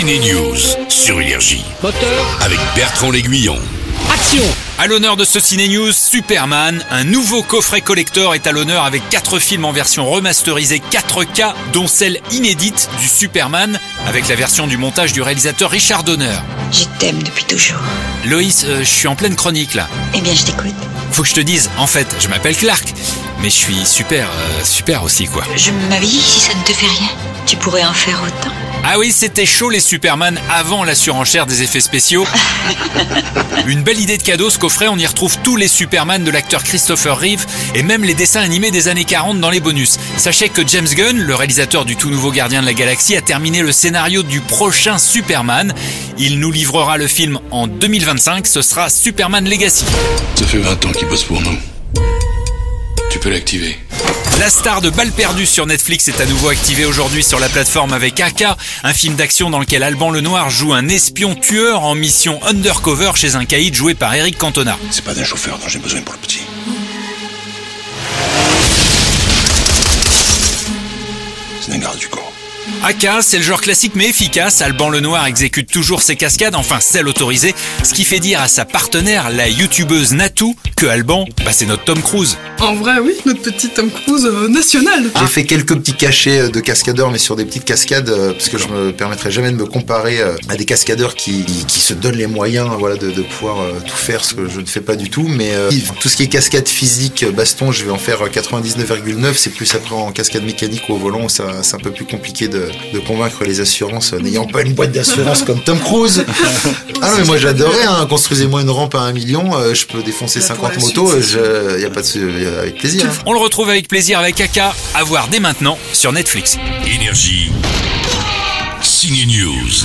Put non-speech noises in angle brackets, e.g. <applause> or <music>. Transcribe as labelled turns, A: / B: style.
A: Ciné News sur Énergie
B: Moteur,
A: avec Bertrand L'Aiguillon.
B: action
C: À l'honneur de ce Ciné News, Superman, un nouveau coffret collector est à l'honneur avec 4 films en version remasterisée 4K, dont celle inédite du Superman, avec la version du montage du réalisateur Richard Donner.
D: Je t'aime depuis toujours.
C: Loïs, euh, je suis en pleine chronique là.
D: Eh bien, je t'écoute.
C: Faut que je te dise, en fait, je m'appelle Clark, mais je suis super, euh, super aussi quoi.
D: Je m'habille si ça ne te fait rien. Tu pourrais en faire autant.
C: Ah oui, c'était chaud les Superman avant la surenchère des effets spéciaux. <laughs> Une belle idée de cadeau ce coffret, on y retrouve tous les Superman de l'acteur Christopher Reeve et même les dessins animés des années 40 dans les bonus. Sachez que James Gunn, le réalisateur du tout nouveau Gardien de la Galaxie, a terminé le scénario du prochain Superman. Il nous livrera le film en 2025, ce sera Superman Legacy.
A: Ça fait 20 ans qu'il bosse pour nous. Tu peux l'activer.
C: La star de Balle perdue sur Netflix est à nouveau activée aujourd'hui sur la plateforme avec AK, un film d'action dans lequel Alban Lenoir joue un espion tueur en mission undercover chez un caïd joué par Eric Cantona.
A: C'est pas d'un chauffeur dont j'ai besoin pour le petit. C'est d'un garde du corps.
C: AK, c'est le genre classique mais efficace. Alban Lenoir exécute toujours ses cascades, enfin celles autorisées, ce qui fait dire à sa partenaire, la youtubeuse Natou, que Alban, bah, c'est notre Tom Cruise.
E: En vrai, oui, notre petit Tom Cruise euh, national.
F: J'ai fait quelques petits cachets euh, de cascadeurs, mais sur des petites cascades, euh, parce que je me permettrai jamais de me comparer euh, à des cascadeurs qui, qui se donnent les moyens voilà, de, de pouvoir euh, tout faire, ce que je ne fais pas du tout. Mais euh, tout ce qui est cascade physique, baston, je vais en faire euh, 99,9. C'est plus après en cascade mécanique ou au volant, ça- c'est un peu plus compliqué de, de convaincre les assurances, euh, n'ayant pas une boîte d'assurance comme Tom Cruise. <laughs> Ah non, mais moi j'adorais, hein, construisez-moi une rampe à un million, euh, je peux défoncer
E: Là, pour
F: 50
E: c'est
F: il y a pas de, y a- avec plaisir. hein.
C: On le retrouve avec plaisir avec AK, à voir dès maintenant sur Netflix.
A: Énergie. Ciné News.